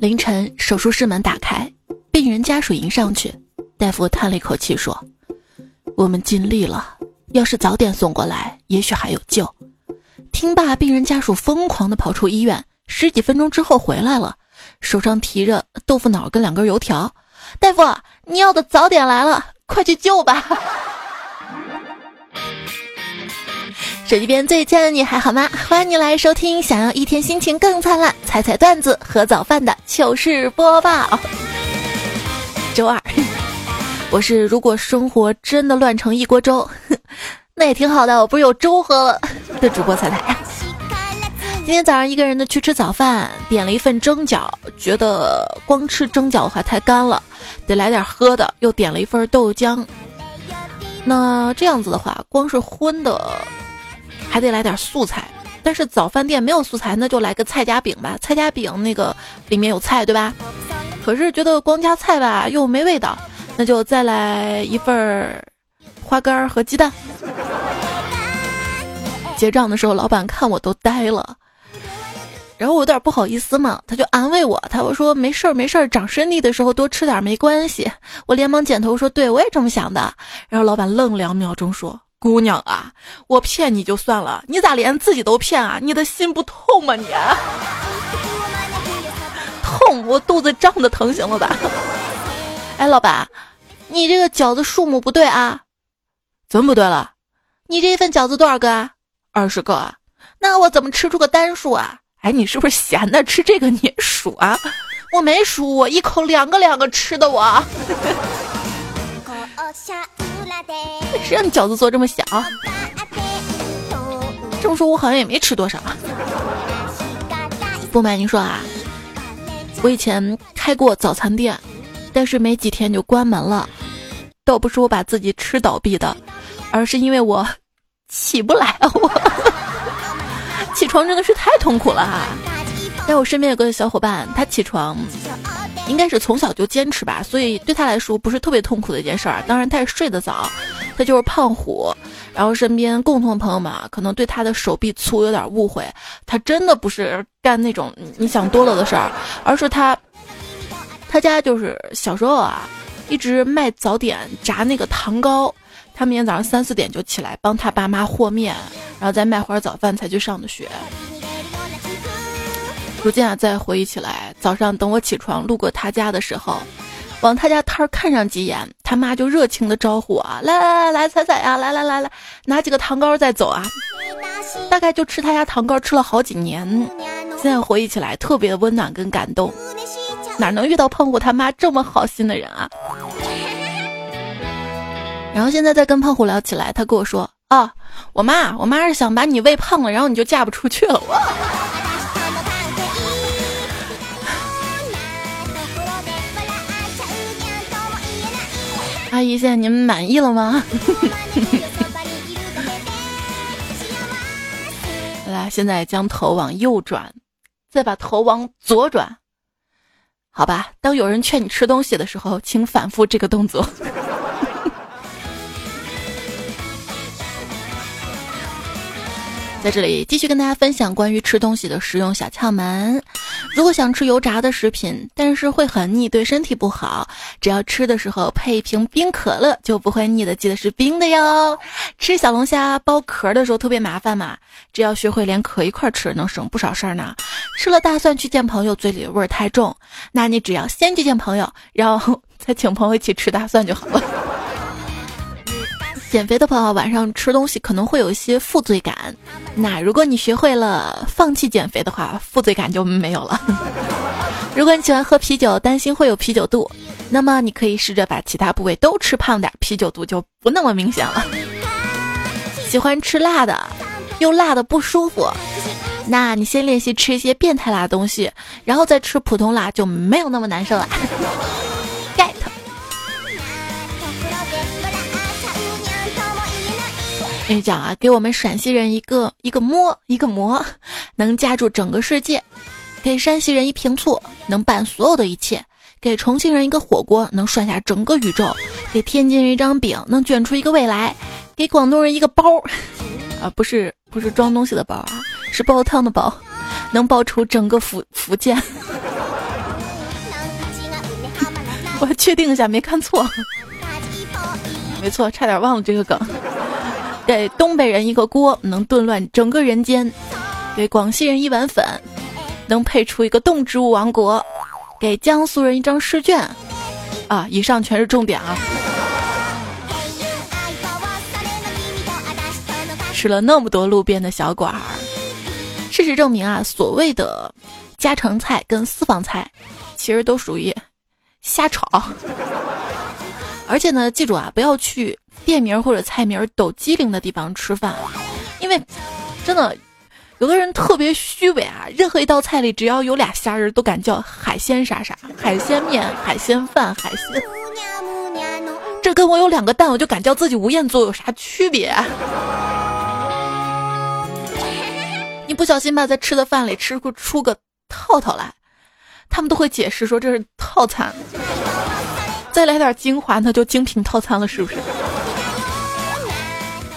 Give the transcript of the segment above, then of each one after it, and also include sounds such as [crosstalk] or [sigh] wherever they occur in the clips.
凌晨，手术室门打开，病人家属迎上去，大夫叹了一口气说：“我们尽力了，要是早点送过来，也许还有救。”听罢，病人家属疯狂地跑出医院，十几分钟之后回来了，手上提着豆腐脑跟两根油条。大夫，你要的早点来了，快去救吧！[laughs] 手机边最亲爱的你还好吗？欢迎你来收听，想要一天心情更灿烂，踩踩段子和早饭的糗事播报。周二，我是如果生活真的乱成一锅粥，那也挺好的，我不是有粥喝了的主播彩彩。今天早上一个人的去吃早饭，点了一份蒸饺，觉得光吃蒸饺的话太干了，得来点喝的，又点了一份豆浆。那这样子的话，光是荤的。还得来点素菜，但是早饭店没有素菜，那就来个菜夹饼吧。菜夹饼那个里面有菜，对吧？可是觉得光加菜吧又没味道，那就再来一份花干和鸡蛋。结账的时候，老板看我都呆了，然后我有点不好意思嘛，他就安慰我，他我说没事儿没事儿，长身体的时候多吃点没关系。我连忙点头说对，我也这么想的。然后老板愣两秒钟说。姑娘啊，我骗你就算了，你咋连自己都骗啊？你的心不痛吗？你痛，我肚子胀的疼，行了吧？哎，老板，你这个饺子数目不对啊？怎么不对了？你这一份饺子多少个啊？二十个啊？那我怎么吃出个单数啊？哎，你是不是闲的？吃这个你数啊？我没数，我一口两个两个吃的我。谁让你饺子做这么小？这么说，我好像也没吃多少。不瞒您说啊，我以前开过早餐店，但是没几天就关门了。倒不是我把自己吃倒闭的，而是因为我起不来。我起床真的是太痛苦了哈。但我身边有个小伙伴，他起床。应该是从小就坚持吧，所以对他来说不是特别痛苦的一件事儿。当然，他也睡得早，他就是胖虎。然后身边共同朋友们啊可能对他的手臂粗有点误会，他真的不是干那种你想多了的事儿，而是他，他家就是小时候啊，一直卖早点炸那个糖糕，他每天早上三四点就起来帮他爸妈和面，然后再卖会儿早饭才去上的学。如今啊，再回忆起来，早上等我起床路过他家的时候，往他家摊儿看上几眼，他妈就热情的招呼我：“来来来来，彩彩呀，来来来来，拿几个糖糕再走啊。”大概就吃他家糖糕吃了好几年，现在回忆起来特别温暖跟感动。哪能遇到胖虎他妈这么好心的人啊？[laughs] 然后现在再跟胖虎聊起来，他跟我说：“啊，我妈，我妈是想把你喂胖了，然后你就嫁不出去了。”我。阿姨，现在您满意了吗？[laughs] 来，现在将头往右转，再把头往左转。好吧，当有人劝你吃东西的时候，请反复这个动作。在这里继续跟大家分享关于吃东西的实用小窍门。如果想吃油炸的食品，但是会很腻，对身体不好，只要吃的时候配一瓶冰可乐就不会腻的。记得是冰的哟。吃小龙虾剥壳的时候特别麻烦嘛，只要学会连壳一块吃，能省不少事儿呢。吃了大蒜去见朋友，嘴里味儿太重，那你只要先去见朋友，然后再请朋友一起吃大蒜就好了。减肥的朋友晚上吃东西可能会有一些负罪感，那如果你学会了放弃减肥的话，负罪感就没有了。[laughs] 如果你喜欢喝啤酒，担心会有啤酒肚，那么你可以试着把其他部位都吃胖点，啤酒肚就不那么明显了。喜欢吃辣的，又辣的不舒服，那你先练习吃一些变态辣的东西，然后再吃普通辣就没有那么难受了。跟你讲啊，给我们陕西人一个一个馍一个馍，能夹住整个世界；给山西人一瓶醋，能拌所有的一切；给重庆人一个火锅，能涮下整个宇宙；给天津人一张饼，能卷出一个未来；给广东人一个包，[laughs] 啊，不是不是装东西的包啊，是煲汤的煲，能煲出整个福福建。[laughs] 我确定一下没看错。[laughs] 没错，差点忘了这个梗。给东北人一个锅，能炖乱整个人间；给广西人一碗粉，能配出一个动植物王国；给江苏人一张试卷，啊，以上全是重点啊。吃了那么多路边的小馆儿，事实证明啊，所谓的家常菜跟私房菜，其实都属于瞎炒。[laughs] 而且呢，记住啊，不要去店名或者菜名抖机灵的地方吃饭，因为真的，有的人特别虚伪啊，任何一道菜里只要有俩虾仁都敢叫海鲜啥啥，海鲜面、海鲜饭、海鲜，这跟我有两个蛋我就敢叫自己吴彦祖有啥区别？你不小心吧，在吃的饭里吃出出个套套来，他们都会解释说这是套餐，再来点精华，那就精品套餐了，是不是？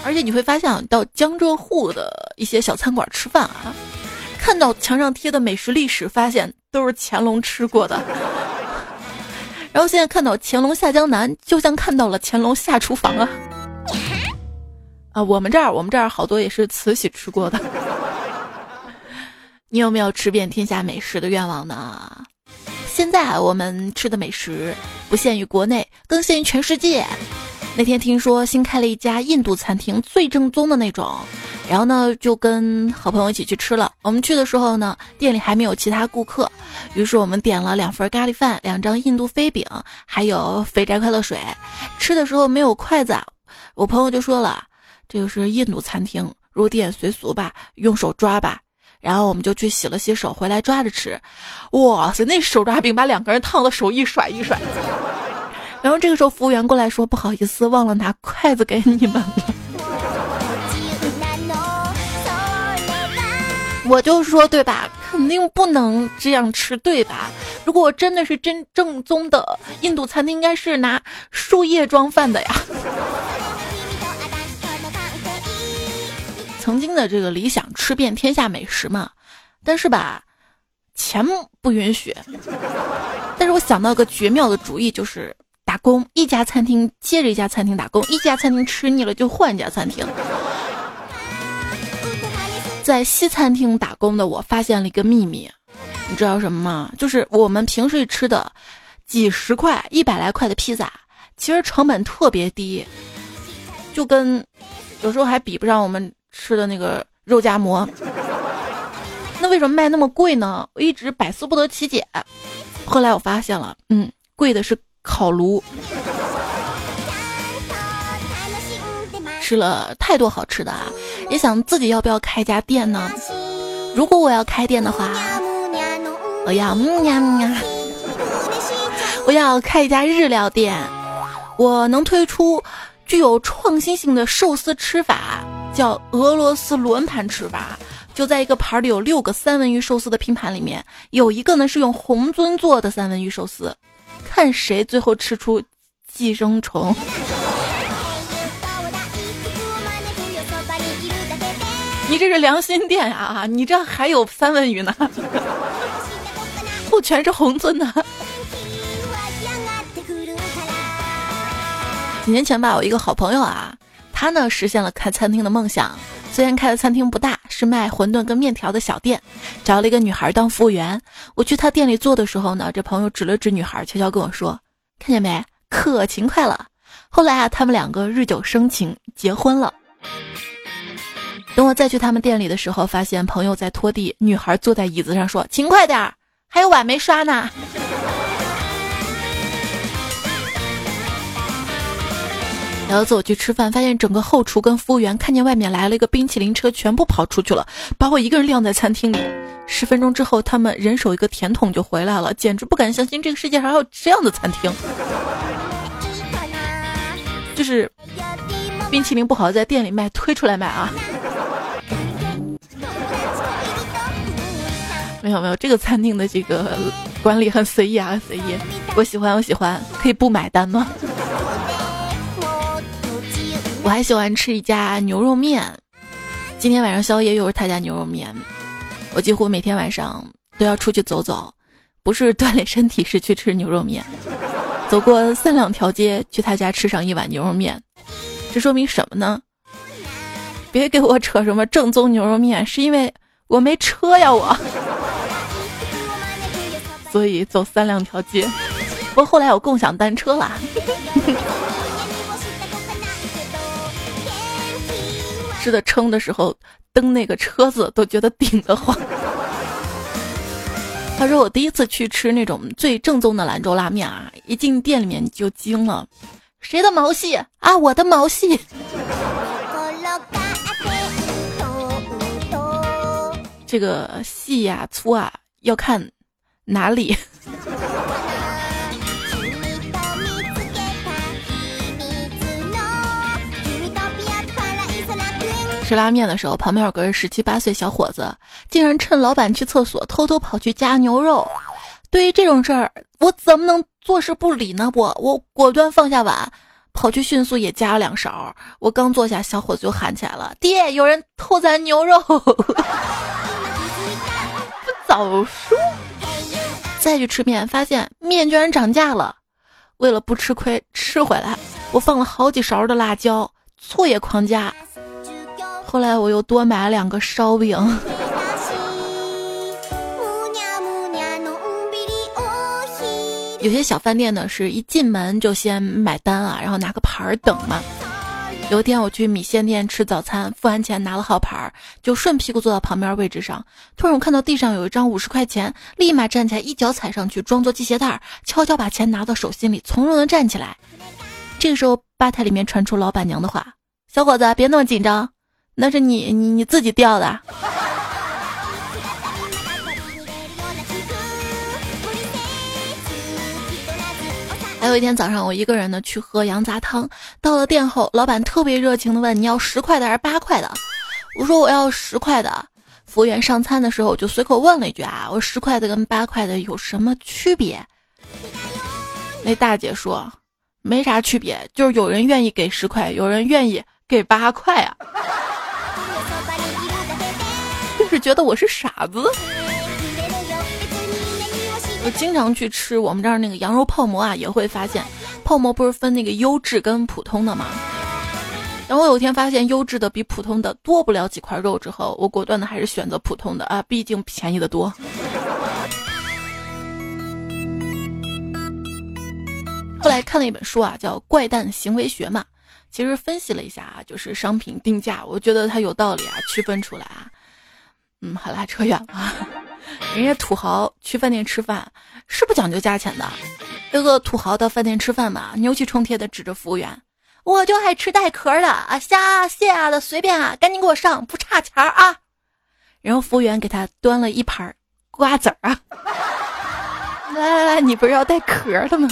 而且你会发现，到江浙沪的一些小餐馆吃饭啊，看到墙上贴的美食历史，发现都是乾隆吃过的。[laughs] 然后现在看到乾隆下江南，就像看到了乾隆下厨房啊！啊，我们这儿我们这儿好多也是慈禧吃过的。[laughs] 你有没有吃遍天下美食的愿望呢？现在我们吃的美食不限于国内，更限于全世界。那天听说新开了一家印度餐厅，最正宗的那种，然后呢就跟好朋友一起去吃了。我们去的时候呢，店里还没有其他顾客，于是我们点了两份咖喱饭、两张印度飞饼，还有肥宅快乐水。吃的时候没有筷子，我朋友就说了：“这个是印度餐厅，入店随俗吧，用手抓吧。”然后我们就去洗了洗手，回来抓着吃。哇塞，那手抓饼把两个人烫的手一甩一甩。然后这个时候服务员过来说：“不好意思，忘了拿筷子给你们了。”我就说对吧？肯定不能这样吃，对吧？如果真的是真正宗的印度餐厅，应该是拿树叶装饭的呀。曾经的这个理想，吃遍天下美食嘛，但是吧，钱不允许。但是我想到个绝妙的主意，就是打工，一家餐厅接着一家餐厅打工，一家餐厅吃腻了就换一家餐厅。在西餐厅打工的我发现了一个秘密，你知道什么吗？就是我们平时吃的几十块、一百来块的披萨，其实成本特别低，就跟有时候还比不上我们。吃的那个肉夹馍，那为什么卖那么贵呢？我一直百思不得其解。后来我发现了，嗯，贵的是烤炉。吃了太多好吃的啊，也想自己要不要开家店呢？如果我要开店的话，我要嗯呀嗯呀，[laughs] 我要开一家日料店，我能推出具有创新性的寿司吃法。叫俄罗斯轮盘吃法，就在一个盘里有六个三文鱼寿司的拼盘里面，有一个呢是用红尊做的三文鱼寿司，看谁最后吃出寄生虫。你这是良心店啊？你这还有三文鱼呢？不全是红尊的？几年前吧，我一个好朋友啊。他呢实现了开餐厅的梦想，虽然开的餐厅不大，是卖馄饨跟面条的小店，找了一个女孩当服务员。我去他店里做的时候呢，这朋友指了指女孩，悄悄跟我说：“看见没，可勤快了。”后来啊，他们两个日久生情，结婚了。等我再去他们店里的时候，发现朋友在拖地，女孩坐在椅子上说：“勤快点儿，还有碗没刷呢。”有一次我去吃饭，发现整个后厨跟服务员看见外面来了一个冰淇淋车，全部跑出去了，把我一个人晾在餐厅里。十分钟之后，他们人手一个甜筒就回来了，简直不敢相信这个世界上还有这样的餐厅。就是冰淇淋不好在店里卖，推出来卖啊。没有没有，这个餐厅的这个管理很随意啊，随意。我喜欢我喜欢，可以不买单吗？我还喜欢吃一家牛肉面，今天晚上宵夜又是他家牛肉面。我几乎每天晚上都要出去走走，不是锻炼身体，是去吃牛肉面。走过三两条街去他家吃上一碗牛肉面，这说明什么呢？别给我扯什么正宗牛肉面，是因为我没车呀，我，所以走三两条街。不过后来有共享单车啦。吃的撑的时候，蹬那个车子都觉得顶得慌。他说：“我第一次去吃那种最正宗的兰州拉面啊，一进店里面就惊了，谁的毛细啊？我的毛细。这个细呀粗啊要看哪里。”吃拉面的时候，旁边有个十七八岁小伙子，竟然趁老板去厕所，偷偷跑去夹牛肉。对于这种事儿，我怎么能坐视不理呢？我，我果断放下碗，跑去迅速也夹了两勺。我刚坐下，小伙子就喊起来了：“爹，有人偷咱牛肉！” [laughs] 不早说！再去吃面，发现面居然涨价了。为了不吃亏，吃回来，我放了好几勺的辣椒，醋也狂加。后来我又多买了两个烧饼。有些小饭店呢，是一进门就先买单啊，然后拿个牌儿等嘛。有一天我去米线店吃早餐，付完钱拿了号牌，就顺屁股坐到旁边位置上。突然我看到地上有一张五十块钱，立马站起来，一脚踩上去，装作系鞋带儿，悄悄把钱拿到手心里，从容的站起来。这个时候吧台里面传出老板娘的话：“小伙子，别那么紧张。”那是你你你自己掉的。还有一天早上，我一个人呢去喝羊杂汤，到了店后，老板特别热情的问：“你要十块的还是八块的？”我说：“我要十块的。”服务员上餐的时候，我就随口问了一句：“啊，我十块的跟八块的有什么区别？”那大姐说：“没啥区别，就是有人愿意给十块，有人愿意给八块啊。”是觉得我是傻子。我经常去吃我们这儿那个羊肉泡馍啊，也会发现泡馍不是分那个优质跟普通的吗？然后有一天发现优质的比普通的多不了几块肉之后，我果断的还是选择普通的啊，毕竟便宜的多。[laughs] 后来看了一本书啊，叫《怪诞行为学》嘛，其实分析了一下啊，就是商品定价，我觉得它有道理啊，区分出来啊。嗯，好啦，扯远了。[laughs] 人家土豪去饭店吃饭是不讲究价钱的。有个土豪到饭店吃饭嘛，牛气冲天的指着服务员：“我就爱吃带壳的啊，虾蟹啊的随便啊，赶紧给我上，不差钱儿啊。”然后服务员给他端了一盘瓜子儿啊，[laughs] 来来来，你不是要带壳的吗？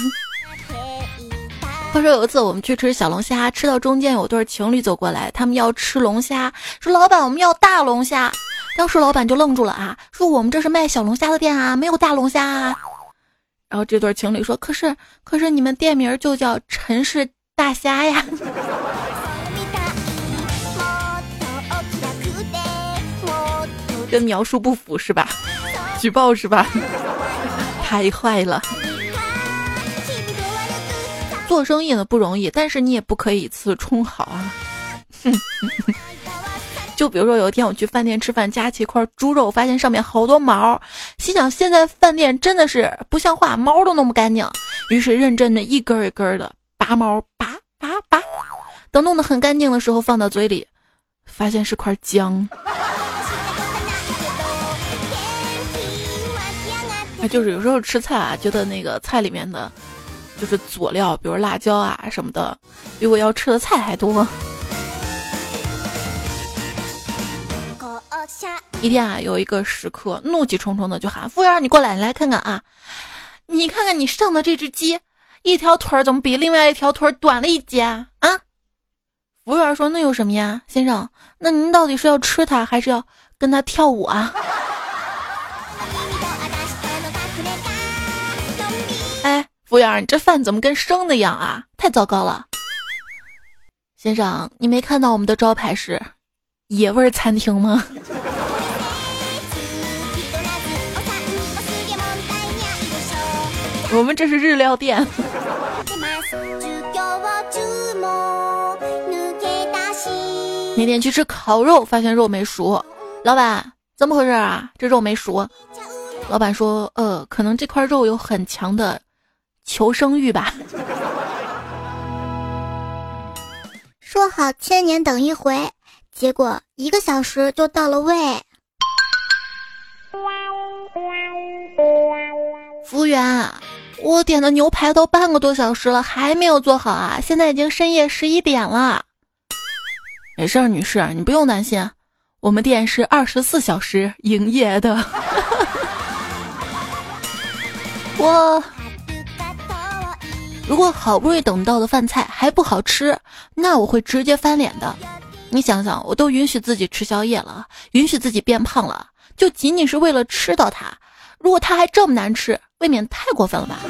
话说有一次我们去吃小龙虾，吃到中间有对情侣走过来，他们要吃龙虾，说老板我们要大龙虾。当时老板就愣住了啊，说我们这是卖小龙虾的店啊，没有大龙虾。啊。然后这对情侣说，可是可是你们店名就叫陈氏大虾呀，[laughs] 跟描述不符是吧？举报是吧？太坏了。做生意呢不容易，但是你也不可以以次充好啊。哼 [laughs] 就比如说，有一天我去饭店吃饭，夹起一块猪肉，发现上面好多毛，心想现在饭店真的是不像话，毛都弄不干净。于是认真的一根一根的拔毛，拔拔拔，等弄得很干净的时候，放到嘴里，发现是块姜。啊，就是有时候吃菜啊，觉得那个菜里面的，就是佐料，比如辣椒啊什么的，比我要吃的菜还多。一天啊，有一个食客怒气冲冲的就喊：“服务员，你过来，你来看看啊，你看看你上的这只鸡，一条腿怎么比另外一条腿短了一截啊？”服务员说：“那有什么呀，先生？那您到底是要吃它，还是要跟它跳舞啊？” [laughs] 哎，服务员，你这饭怎么跟生的一样啊？太糟糕了！先生，你没看到我们的招牌是野味餐厅吗？我们这是日料店。那天去吃烤肉，发现肉没熟，老板怎么回事啊？这肉没熟。老板说：“呃，可能这块肉有很强的求生欲吧。”说好千年等一回，结果一个小时就到了位。服务员，我点的牛排都半个多小时了，还没有做好啊！现在已经深夜十一点了。没事儿，女士，你不用担心，我们店是二十四小时营业的。我如果好不容易等到的饭菜还不好吃，那我会直接翻脸的。你想想，我都允许自己吃宵夜了，允许自己变胖了，就仅仅是为了吃到它。如果它还这么难吃，未免太过分了吧？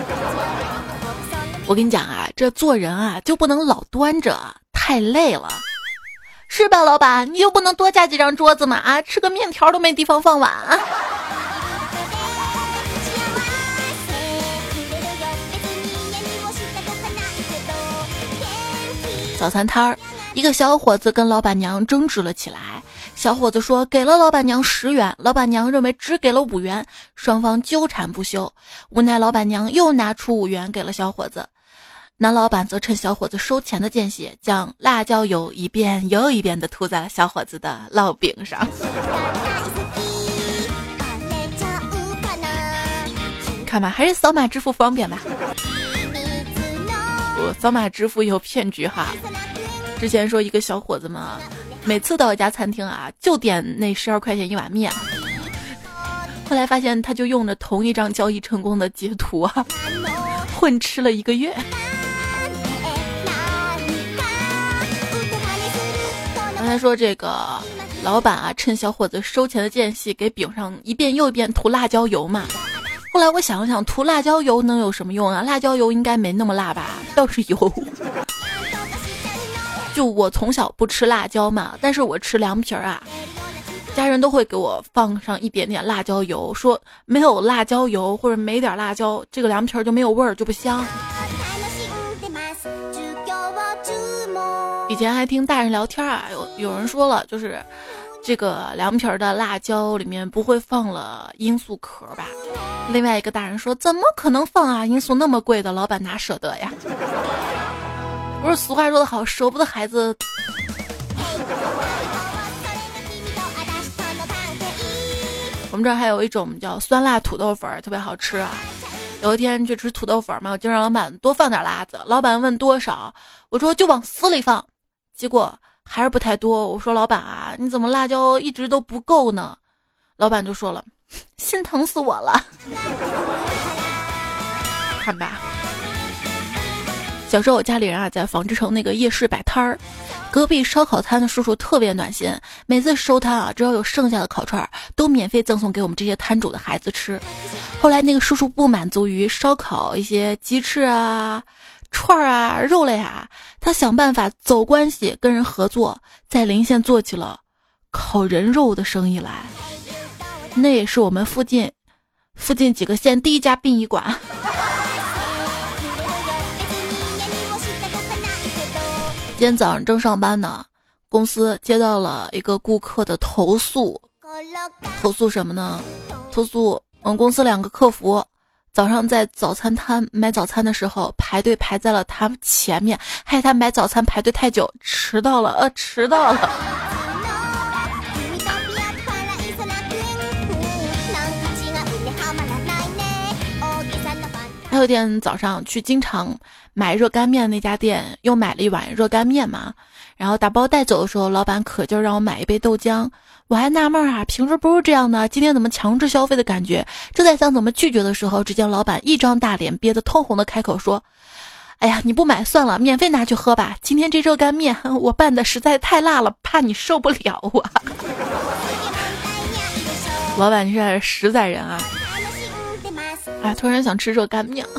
我跟你讲啊，这做人啊就不能老端着，太累了，是吧，老板？你就不能多加几张桌子吗？啊，吃个面条都没地方放碗。早餐摊儿，一个小伙子跟老板娘争执了起来。小伙子说给了老板娘十元，老板娘认为只给了五元，双方纠缠不休。无奈老板娘又拿出五元给了小伙子，男老板则趁小伙子收钱的间隙，将辣椒油一遍又一遍地涂在了小伙子的烙饼上。[laughs] 看吧，还是扫码支付方便吧。我扫码支付有骗局哈，之前说一个小伙子嘛，每次到一家餐厅啊，就点那十二块钱一碗面，后来发现他就用着同一张交易成功的截图啊，混吃了一个月。刚才说这个老板啊，趁小伙子收钱的间隙，给饼上一遍又一遍涂辣椒油嘛。后来我想了想，涂辣椒油能有什么用啊？辣椒油应该没那么辣吧？倒是油。就我从小不吃辣椒嘛，但是我吃凉皮儿啊，家人都会给我放上一点点辣椒油，说没有辣椒油或者没点辣椒，这个凉皮儿就没有味儿，就不香。以前还听大人聊天啊，有有人说了，就是。这个凉皮儿的辣椒里面不会放了罂粟壳吧？另外一个大人说：“怎么可能放啊？罂粟那么贵的，老板哪舍得呀？”不是俗话说得好，舍不得孩子。我们这儿还有一种叫酸辣土豆粉，特别好吃啊。有一天去吃土豆粉嘛，我就让老板多放点辣子。老板问多少，我说就往死里放，结果。还是不太多。我说老板啊，你怎么辣椒一直都不够呢？老板就说了，心疼死我了。[laughs] 看吧，小时候我家里人啊在纺织城那个夜市摆摊儿，隔壁烧烤摊的叔叔特别暖心，每次收摊啊，只要有剩下的烤串，都免费赠送给我们这些摊主的孩子吃。后来那个叔叔不满足于烧烤一些鸡翅啊。串儿啊，肉类啊，他想办法走关系，跟人合作，在临县做起了烤人肉的生意来。那也是我们附近附近几个县第一家殡仪馆。今天早上正上班呢，公司接到了一个顾客的投诉，投诉什么呢？投诉我们公司两个客服。早上在早餐摊买早餐的时候，排队排在了他前面，害他买早餐排队太久，迟到了。呃，迟到了。还有一天早上去经常买热干面那家店，又买了一碗热干面嘛。然后打包带走的时候，老板可劲儿让我买一杯豆浆。我还纳闷啊，平时不是这样的，今天怎么强制消费的感觉？正在想怎么拒绝的时候，只见老板一张大脸憋得通红的开口说：“哎呀，你不买算了，免费拿去喝吧。今天这热干面我拌的实在太辣了，怕你受不了啊。[laughs] ”老板你是实在人啊！哎，突然想吃热干面。[laughs]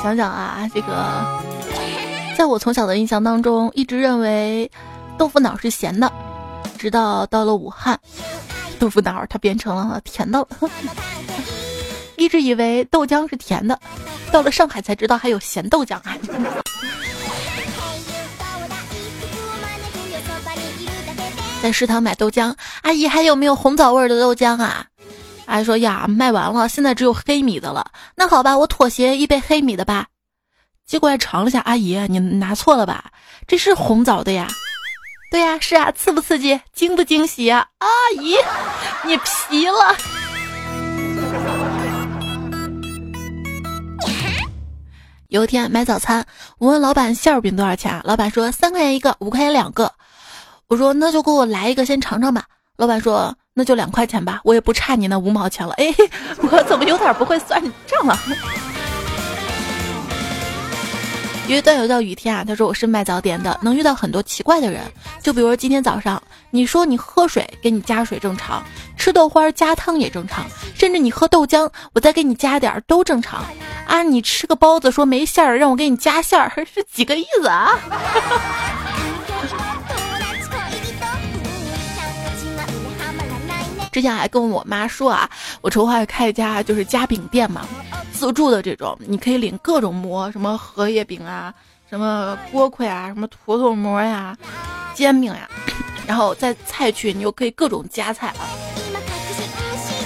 想想啊，这个，在我从小的印象当中，一直认为豆腐脑是咸的，直到到了武汉，豆腐脑它变成了甜的了。[laughs] 一直以为豆浆是甜的，到了上海才知道还有咸豆浆啊。在食堂买豆浆，阿姨还有没有红枣味的豆浆啊？阿姨说呀，卖完了，现在只有黑米的了。那好吧，我妥协一杯黑米的吧。结果尝了下，阿姨你拿错了吧？这是红枣的呀。对呀，是啊，刺不刺激，惊不惊喜啊？阿姨，你皮了。有一天买早餐，我问老板馅儿饼多少钱，老板说三块钱一个，五块钱两个。我说那就给我来一个，先尝尝吧。老板说那就两块钱吧，我也不差你那五毛钱了。哎，[laughs] 我怎么有点不会算账了？因为段友叫雨天啊，他说我是卖早点的，能遇到很多奇怪的人。就比如说今天早上，你说你喝水，给你加水正常；吃豆花加汤也正常，甚至你喝豆浆，我再给你加点都正常。啊，你吃个包子说没馅儿，让我给你加馅儿，[laughs] 是几个意思啊？之前还跟我妈说啊，我筹划开一家就是夹饼店嘛，自助的这种，你可以领各种馍，什么荷叶饼啊，什么锅盔啊，什么土豆馍呀，煎饼呀，[coughs] 然后在菜区你又可以各种夹菜啊。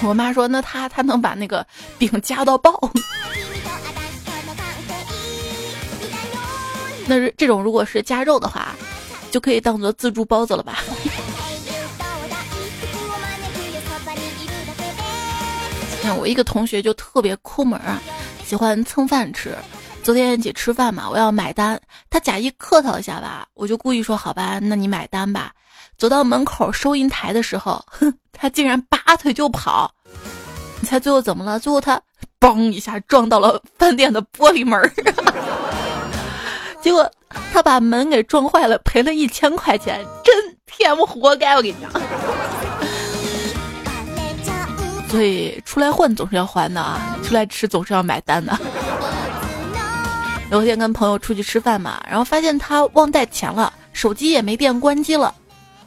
我妈说，那她她能把那个饼夹到爆。[laughs] 那是这种如果是加肉的话，就可以当做自助包子了吧。我一个同学就特别抠门啊，喜欢蹭饭吃。昨天一起吃饭嘛，我要买单，他假意客套一下吧，我就故意说好吧，那你买单吧。走到门口收银台的时候，哼，他竟然拔腿就跑。你猜最后怎么了？最后他嘣一下撞到了饭店的玻璃门，[laughs] 结果他把门给撞坏了，赔了一千块钱，真天不活该！我跟你讲。所以出来混总是要还的啊，出来吃总是要买单的。有天跟朋友出去吃饭嘛，然后发现他忘带钱了，手机也没电关机了。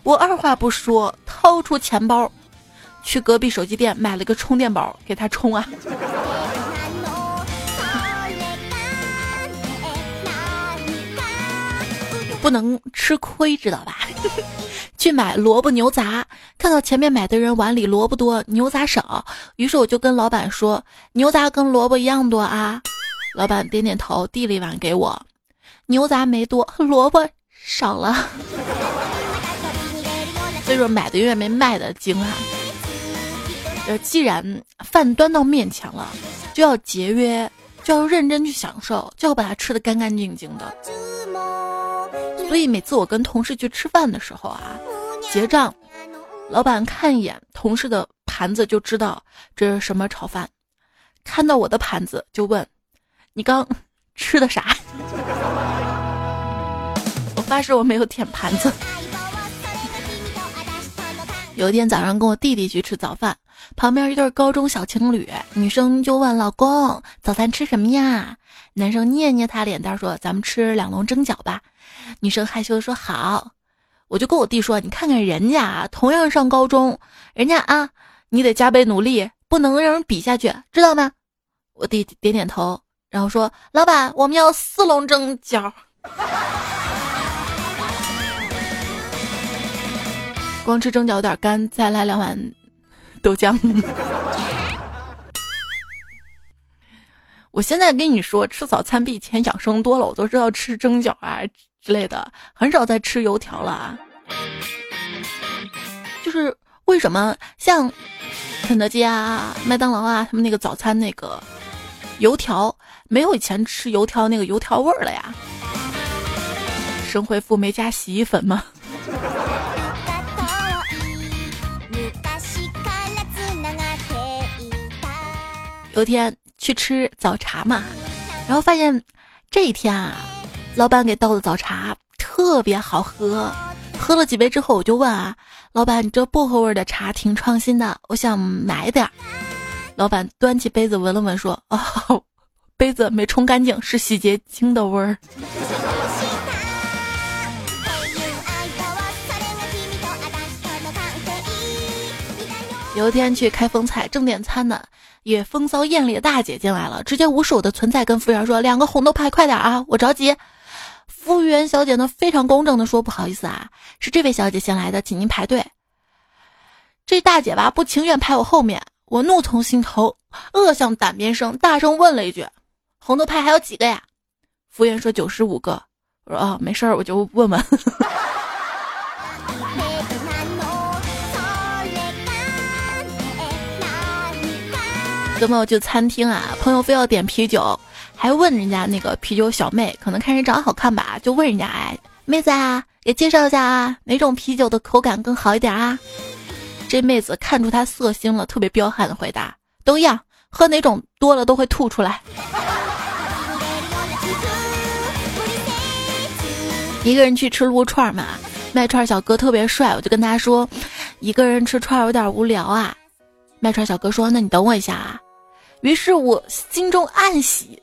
我二话不说，掏出钱包，去隔壁手机店买了个充电宝给他充啊。不能吃亏，知道吧？[laughs] 去买萝卜牛杂，看到前面买的人碗里萝卜多，牛杂少，于是我就跟老板说：“牛杂跟萝卜一样多啊。”老板点点头，递了一碗给我。牛杂没多，[laughs] 萝卜少了。[laughs] 所以说买的永远没卖的精啊！呃，既然饭端到面前了，就要节约，就要认真去享受，就要把它吃的干干净净的。所以每次我跟同事去吃饭的时候啊，结账，老板看一眼同事的盘子就知道这是什么炒饭，看到我的盘子就问：“你刚吃的啥？” [laughs] 我发誓我没有舔盘子。有一天早上跟我弟弟去吃早饭，旁边一对高中小情侣，女生就问老公：“早餐吃什么呀？”男生捏捏他脸蛋说：“咱们吃两笼蒸饺吧。”女生害羞的说：“好。”我就跟我弟说：“你看看人家啊，同样上高中，人家啊，你得加倍努力，不能让人比下去，知道吗？”我弟点点头，然后说：“老板，我们要四笼蒸饺。”光吃蒸饺有点干，再来两碗豆浆。[laughs] 我现在跟你说，吃早餐比以前养生多了，我都知道吃蒸饺啊之类的，很少再吃油条了啊。就是为什么像肯德基啊、麦当劳啊，他们那个早餐那个油条没有以前吃油条那个油条味儿了呀？神回复没加洗衣粉吗？[laughs] 有一天。去吃早茶嘛，然后发现这一天啊，老板给倒的早茶特别好喝，喝了几杯之后，我就问啊，老板，你这薄荷味的茶挺创新的，我想买点儿。老板端起杯子闻了闻，说：“哦，杯子没冲干净，是洗洁精的味儿。[laughs] ”有一天去开封菜正点餐呢，也风骚艳丽的大姐进来了，直接无视我的存在，跟服务员说：“两个红豆派，快点啊，我着急。”服务员小姐呢非常公正的说：“不好意思啊，是这位小姐先来的，请您排队。”这大姐吧不情愿排我后面，我怒从心头，恶向胆边生，大声问了一句：“红豆派还有几个呀？”服务员说：“九十五个。”我说：“哦，没事儿，我就问问。” [laughs] 跟朋友去餐厅啊，朋友非要点啤酒，还问人家那个啤酒小妹，可能看人长得好看吧，就问人家：“哎，妹子啊，给介绍一下啊，哪种啤酒的口感更好一点啊？”这妹子看出他色心了，特别彪悍的回答：“都一样，喝哪种多了都会吐出来。”一个人去吃撸串嘛，卖串小哥特别帅，我就跟他说：“一个人吃串有点无聊啊。”卖串小哥说：“那你等我一下啊。”于是我心中暗喜，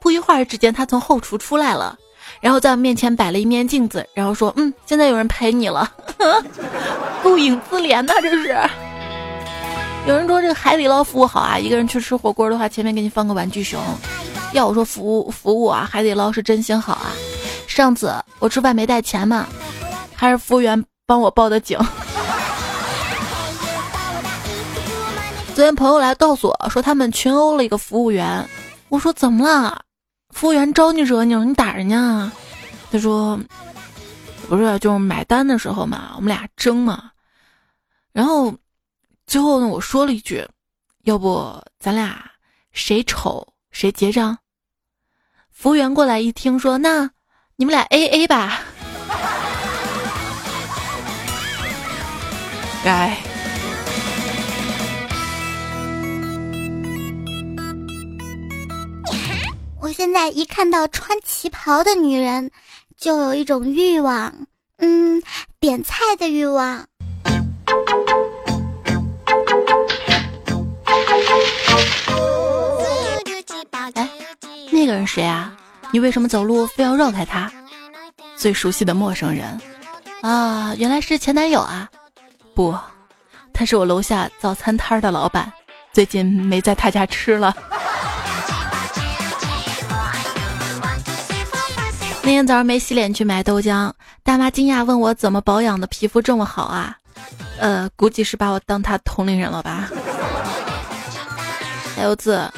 不一会儿之间，他从后厨出来了，然后在我面前摆了一面镜子，然后说：“嗯，现在有人陪你了。[laughs] ”顾影自怜呐，这是。有人说这个海底捞服务好啊，一个人去吃火锅的话，前面给你放个玩具熊。要我说服务服务啊，海底捞是真心好啊。上次我吃饭没带钱嘛，还是服务员帮我报的警。昨天朋友来告诉我说，他们群殴了一个服务员。我说怎么了？服务员招你惹你了？你打人家啊？他说不是，就是买单的时候嘛，我们俩争嘛。然后最后呢，我说了一句：“要不咱俩谁丑谁结账？”服务员过来一听说，那你们俩 A A 吧。该。[laughs] 现在一看到穿旗袍的女人，就有一种欲望，嗯，点菜的欲望。哎，那个人谁啊？你为什么走路非要绕开他？最熟悉的陌生人啊，原来是前男友啊！不，他是我楼下早餐摊的老板，最近没在他家吃了。那天早上没洗脸去买豆浆，大妈惊讶问我怎么保养的皮肤这么好啊？呃，估计是把我当他同龄人了吧。还有字，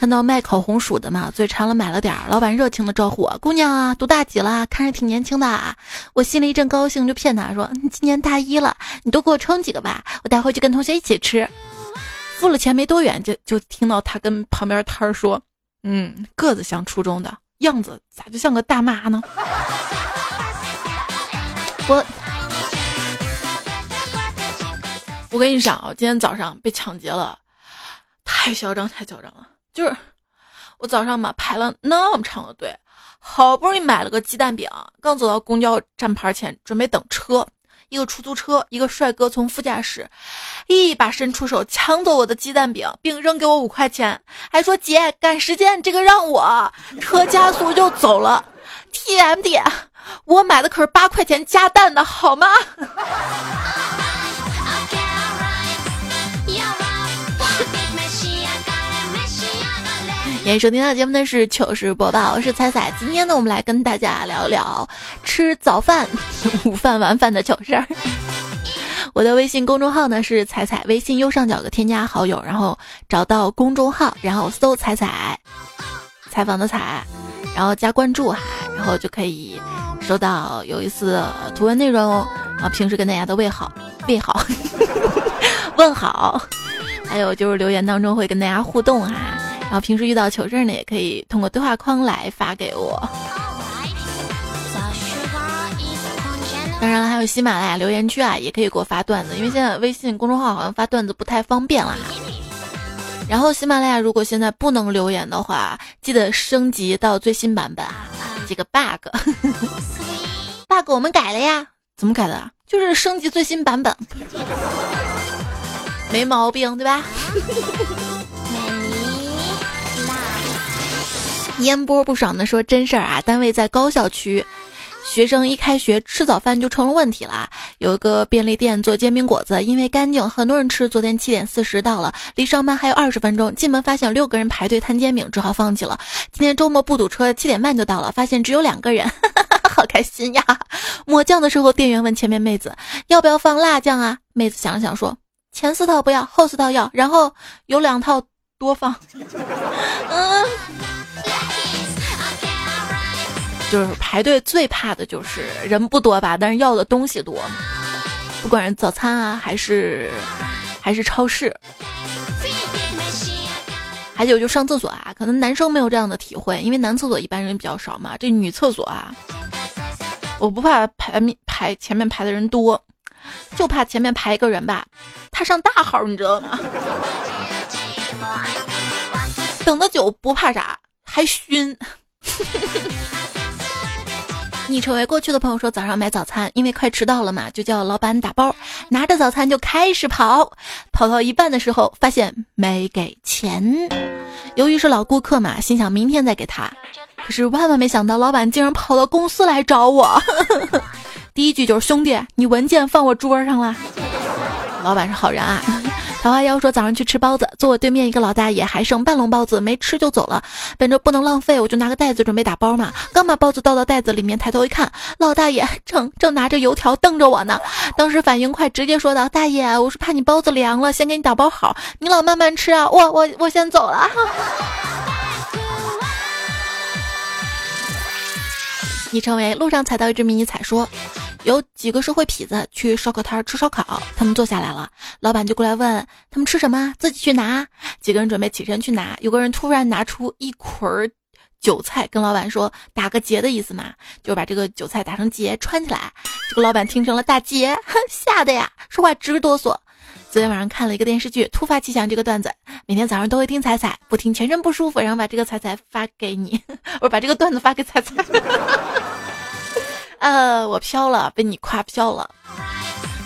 看到卖烤红薯的嘛，嘴馋了买了点儿。老板热情的招呼我：“姑娘啊，读大几了？看着挺年轻的啊。”我心里一阵高兴，就骗他说：“你今年大一了，你多给我称几个吧，我带回去跟同学一起吃。”付了钱没多远，就就听到他跟旁边摊儿说：“嗯，个子像初中的。”样子咋就像个大妈呢？我我跟你讲啊，今天早上被抢劫了，太嚣张，太嚣张了！就是我早上嘛排了那么长的队，好不容易买了个鸡蛋饼，刚走到公交站牌前，准备等车。一个出租车，一个帅哥从副驾驶一把伸出手抢走我的鸡蛋饼，并扔给我五块钱，还说：“姐，赶时间，这个让我。”车加速就走了。TMD，我买的可是八块钱加蛋的好吗？您收听到的节目呢是糗事播报，我是彩彩。今天呢，我们来跟大家聊聊吃早饭、[laughs] 午饭、晚饭的糗事儿。我的微信公众号呢是彩彩，微信右上角的添加好友，然后找到公众号，然后搜彩彩，采访的采，然后加关注哈，然后就可以收到有意思的图文内容哦。然后平时跟大家的问好、问好、[laughs] 问好，还有就是留言当中会跟大家互动哈。然后平时遇到糗事呢，也可以通过对话框来发给我。当然了，还有喜马拉雅留言区啊，也可以给我发段子，因为现在微信公众号好像发段子不太方便了。然后喜马拉雅如果现在不能留言的话，记得升级到最新版本啊，这个 bug，bug [laughs] 我们改了呀，怎么改的？就是升级最新版本，没毛病对吧？烟波不爽的说：“真事儿啊，单位在高校区，学生一开学吃早饭就成了问题了。有一个便利店做煎饼果子，因为干净，很多人吃。昨天七点四十到了，离上班还有二十分钟，进门发现有六个人排队摊煎饼，只好放弃了。今天周末不堵车，七点半就到了，发现只有两个人，[laughs] 好开心呀！抹酱的时候，店员问前面妹子要不要放辣酱啊？妹子想了想说：前四套不要，后四套要，然后有两套多放。嗯。[laughs] 就是排队最怕的就是人不多吧，但是要的东西多，不管是早餐啊，还是还是超市，还有就上厕所啊，可能男生没有这样的体会，因为男厕所一般人比较少嘛。这女厕所啊，我不怕排面排前面排的人多，就怕前面排一个人吧，他上大号，你知道吗？等的久不怕啥，还熏。你成为过去的朋友说早上买早餐，因为快迟到了嘛，就叫老板打包，拿着早餐就开始跑，跑到一半的时候发现没给钱。由于是老顾客嘛，心想明天再给他。可是万万没想到，老板竟然跑到公司来找我。[laughs] 第一句就是兄弟，你文件放我桌上了。老板是好人啊。桃花妖说早上去吃包子，坐我对面一个老大爷还剩半笼包子没吃就走了。本着不能浪费，我就拿个袋子准备打包嘛。刚把包子倒到袋子里面，抬头一看，老大爷正正拿着油条瞪着我呢。当时反应快，直接说道：“大爷，我是怕你包子凉了，先给你打包好，你老慢慢吃啊。我我我先走了。”昵称为路上踩到一只迷你彩说。有几个社会痞子去烧烤摊吃烧烤，他们坐下来了，老板就过来问他们吃什么，自己去拿。几个人准备起身去拿，有个人突然拿出一捆儿韭菜，跟老板说打个结的意思嘛，就把这个韭菜打成结穿起来。这个老板听成了大结，吓得呀，说话直哆嗦。昨天晚上看了一个电视剧，突发奇想这个段子，每天早上都会听彩彩，不听全身不舒服，然后把这个彩彩发给你，[laughs] 我把这个段子发给彩彩。呃，我飘了，被你夸飘了。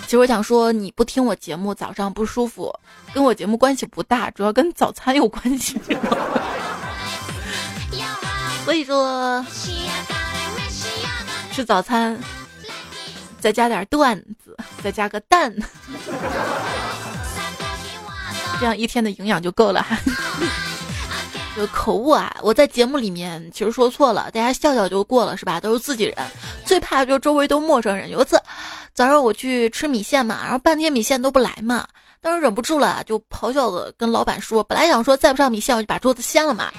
其实我想说，你不听我节目，早上不舒服，跟我节目关系不大，主要跟早餐有关系。[laughs] 所以说，吃早餐再加点段子，再加个蛋，[laughs] 这样一天的营养就够了哈。[laughs] 有口误啊！我在节目里面其实说错了，大家笑笑就过了，是吧？都是自己人，最怕就周围都陌生人。有一次早上我去吃米线嘛，然后半天米线都不来嘛，当时忍不住了，就咆哮的跟老板说，本来想说再不上米线我就把桌子掀了嘛，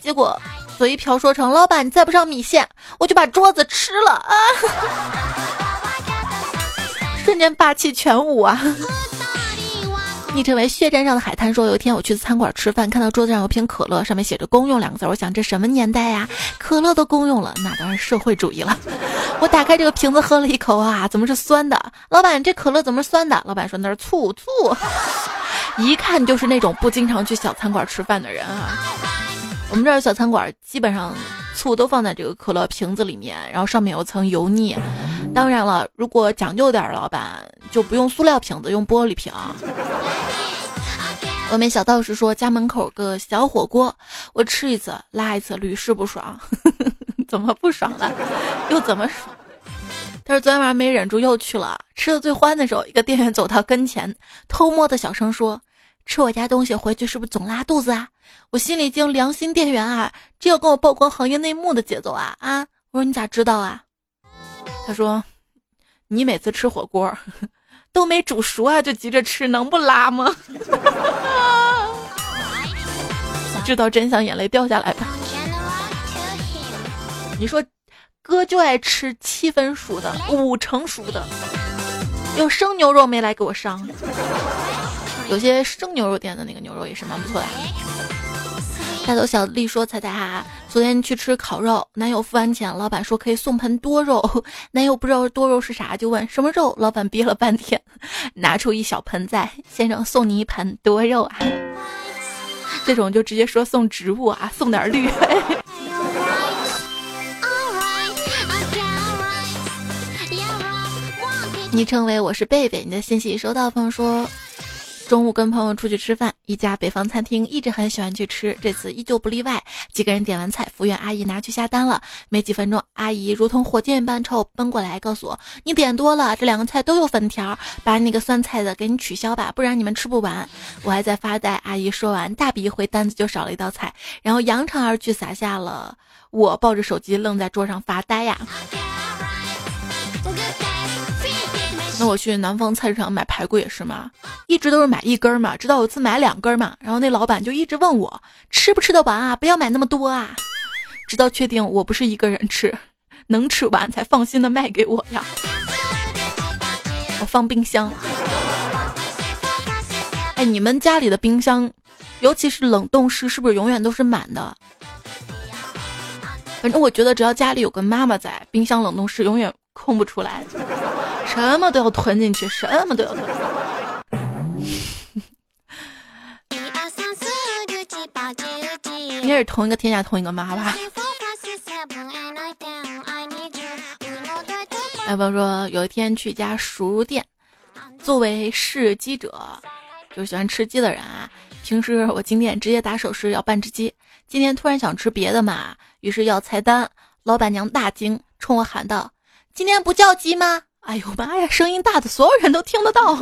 结果随意飘说成老板你再不上米线我就把桌子吃了啊！[laughs] 瞬间霸气全无啊！昵称为血战上的海滩说，有一天我去餐馆吃饭，看到桌子上有瓶可乐，上面写着“公用”两个字，我想这什么年代呀？可乐都公用了，那当然社会主义了。[laughs] 我打开这个瓶子喝了一口啊，怎么是酸的？老板，这可乐怎么是酸的？老板说那是醋，醋。[laughs] 一看就是那种不经常去小餐馆吃饭的人啊。我们这儿小餐馆基本上醋都放在这个可乐瓶子里面，然后上面有层油腻。当然了，如果讲究点，老板就不用塑料瓶子，用玻璃瓶。[laughs] 外面小道士说家门口个小火锅，我吃一次拉一次，屡试不爽。[laughs] 怎么不爽了？又怎么爽？他说昨天晚上没忍住又去了，吃的最欢的时候，一个店员走到跟前，偷摸的小声说。吃我家东西回去是不是总拉肚子啊？我心里已经良心店员啊，这要跟我曝光行业内幕的节奏啊啊！我说你咋知道啊？他说，你每次吃火锅都没煮熟啊，就急着吃，能不拉吗？[laughs] 知道真相，眼泪掉下来吧。你说，哥就爱吃七分熟的、五成熟的，有生牛肉没来给我上。有些生牛肉店的那个牛肉也是蛮不错的。大头小丽说：“彩彩哈，昨天去吃烤肉，男友付完钱，老板说可以送盆多肉。男友不知道多肉是啥，就问什么肉。老板憋了半天，拿出一小盆在，先生送你一盆多肉啊。这种就直接说送植物啊，送点绿。[laughs] 昵称为我是贝贝，你的信息收到，朋友说。”中午跟朋友出去吃饭，一家北方餐厅一直很喜欢去吃，这次依旧不例外。几个人点完菜，服务员阿姨拿去下单了。没几分钟，阿姨如同火箭般朝我奔过来，告诉我：“你点多了，这两个菜都有粉条，把那个酸菜的给你取消吧，不然你们吃不完。”我还在发呆，阿姨说完，大笔一挥，单子就少了一道菜，然后扬长而去，撒下了。我抱着手机愣在桌上发呆呀。那我去南方菜市场买排骨也是吗？一直都是买一根嘛，直到有一次买两根嘛，然后那老板就一直问我吃不吃得完啊，不要买那么多啊，直到确定我不是一个人吃，能吃完才放心的卖给我呀。我放冰箱。哎，你们家里的冰箱，尤其是冷冻室，是不是永远都是满的？反正我觉得，只要家里有个妈妈在，冰箱冷冻室永远空不出来。什么都要囤进去，什么都要囤。应该是同一个天下同一个妈吧。要不说有一天去一家熟肉店，作为试鸡者，就喜欢吃鸡的人啊。平时我进店直接打手势要半只鸡，今天突然想吃别的嘛，于是要菜单。老板娘大惊，冲我喊道：“今天不叫鸡吗？”哎呦妈呀！声音大的所有人都听得到。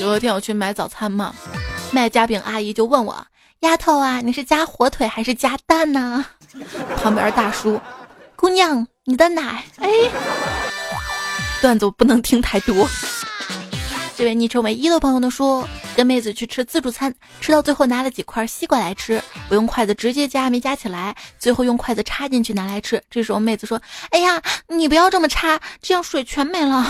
有一天我去买早餐嘛，卖夹饼阿姨就问我：“丫头啊，你是加火腿还是加蛋呢？”旁边大叔：“姑娘，你的奶。”哎，段子我不能听太多。这位昵称为一的朋友呢说，跟妹子去吃自助餐，吃到最后拿了几块西瓜来吃，我用筷子直接夹，没夹起来，最后用筷子插进去拿来吃。这时候妹子说：“哎呀，你不要这么插，这样水全没了。”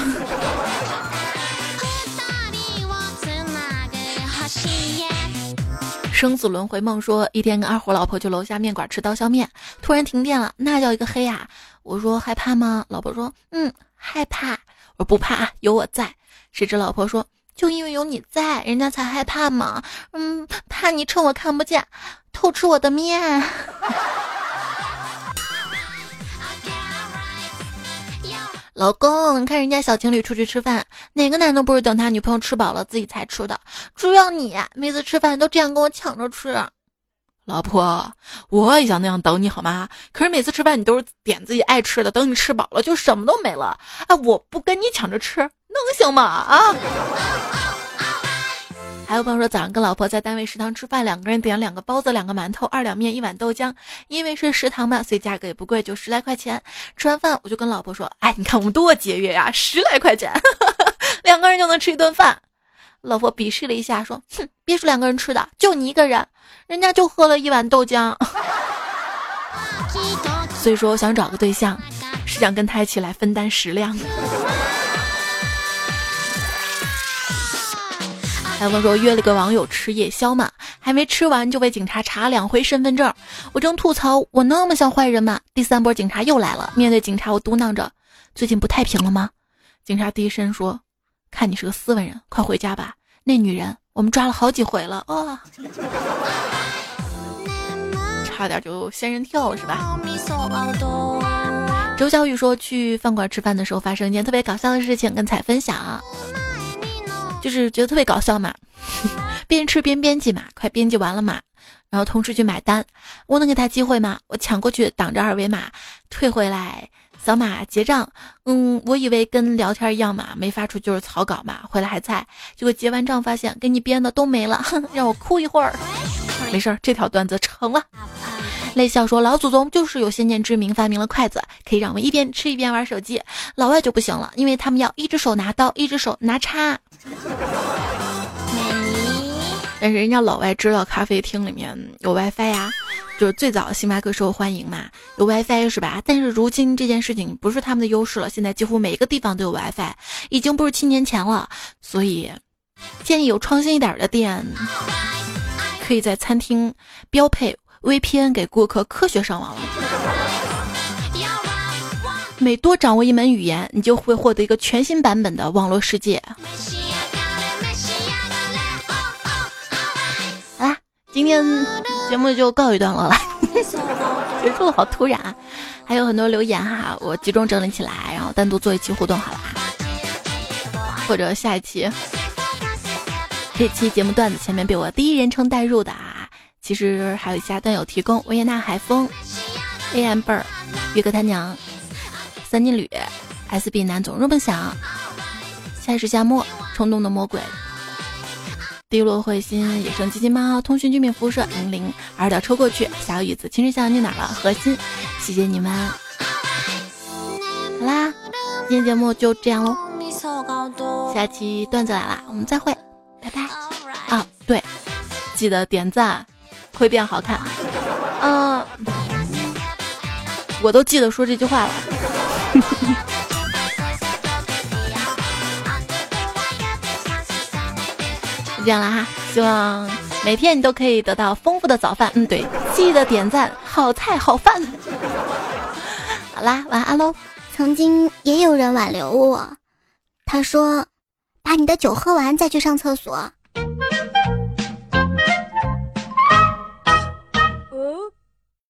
生死轮回梦说，一天跟二虎老婆去楼下面馆吃刀削面，突然停电了，那叫一个黑呀！我说害怕吗？老婆说：“嗯，害怕。”我说不怕啊，有我在。谁知老婆说：“就因为有你在，人家才害怕嘛。嗯，怕你趁我看不见偷吃我的面。[laughs] ”老公，你看人家小情侣出去吃饭，哪个男的不是等他女朋友吃饱了自己才吃的？只要你每次吃饭都这样跟我抢着吃。老婆，我也想那样等你好吗？可是每次吃饭你都是点自己爱吃的，等你吃饱了就什么都没了。哎，我不跟你抢着吃。能行吗？啊！还有朋友说，早上跟老婆在单位食堂吃饭，两个人点两个包子、两个馒头、二两面、一碗豆浆。因为是食堂嘛，所以价格也不贵，就十来块钱。吃完饭，我就跟老婆说：“哎，你看我们多节约呀，[laughs] 十来块钱，[laughs] 两个人就能吃一顿饭。”老婆鄙视了一下，说：“哼，别说两个人吃的，就你一个人，人家就喝了一碗豆浆。[laughs] 所以说，我想找个对象，是想跟他一起来分担食量。”还问说约了个网友吃夜宵嘛，还没吃完就被警察查两回身份证。我正吐槽我那么像坏人嘛？第三波警察又来了。面对警察，我嘟囔着：“最近不太平了吗？”警察低声说：“看你是个斯文人，快回家吧。那女人我们抓了好几回了哦，差点就仙人跳了是吧？”周小雨说去饭馆吃饭的时候发生一件特别搞笑的事情，跟彩分享。就是觉得特别搞笑嘛，[laughs] 边吃边编辑嘛，快编辑完了嘛，然后同事去买单，我能给他机会吗？我抢过去挡着二维码，退回来扫码结账。嗯，我以为跟聊天一样嘛，没发出就是草稿嘛，回来还在，结果结完账发现给你编的都没了，[laughs] 让我哭一会儿。没事儿，这条段子成了。泪笑说：“老祖宗就是有先见之明，发明了筷子，可以让我们一边吃一边玩手机。老外就不行了，因为他们要一只手拿刀，一只手拿叉。但是人家老外知道咖啡厅里面有 WiFi 呀，就是最早星巴克受欢迎嘛，有 WiFi 是吧？但是如今这件事情不是他们的优势了，现在几乎每一个地方都有 WiFi，已经不是七年前了。所以建议有创新一点的店，可以在餐厅标配。” VPN 给顾客科学上网了。每多掌握一门语言，你就会获得一个全新版本的网络世界。好啦，今天节目就告一段落了。[laughs] 结束的好突然啊！还有很多留言哈，我集中整理起来，然后单独做一期互动好了。或者下一期，这期节目段子前面被我第一人称代入的啊，其实还有一家段友提供：维也纳海风、A M 贝儿、约克他娘、三金旅、S B 男总入梦想、夏日夏末、冲动的魔鬼。低落彗星、野生机器猫、通讯居民辐射、零零二点抽过去，小雨子、青春想你哪了？核心，谢谢你们。好啦，今天节目就这样喽，下期段子来啦，我们再会，拜拜。啊，对，记得点赞，会变好看。嗯，我都记得说这句话了。[laughs] 这样了哈，希望每天你都可以得到丰富的早饭。嗯，对，记得点赞，好菜好饭。[laughs] 好啦，晚安喽。曾经也有人挽留我，他说：“把你的酒喝完再去上厕所。”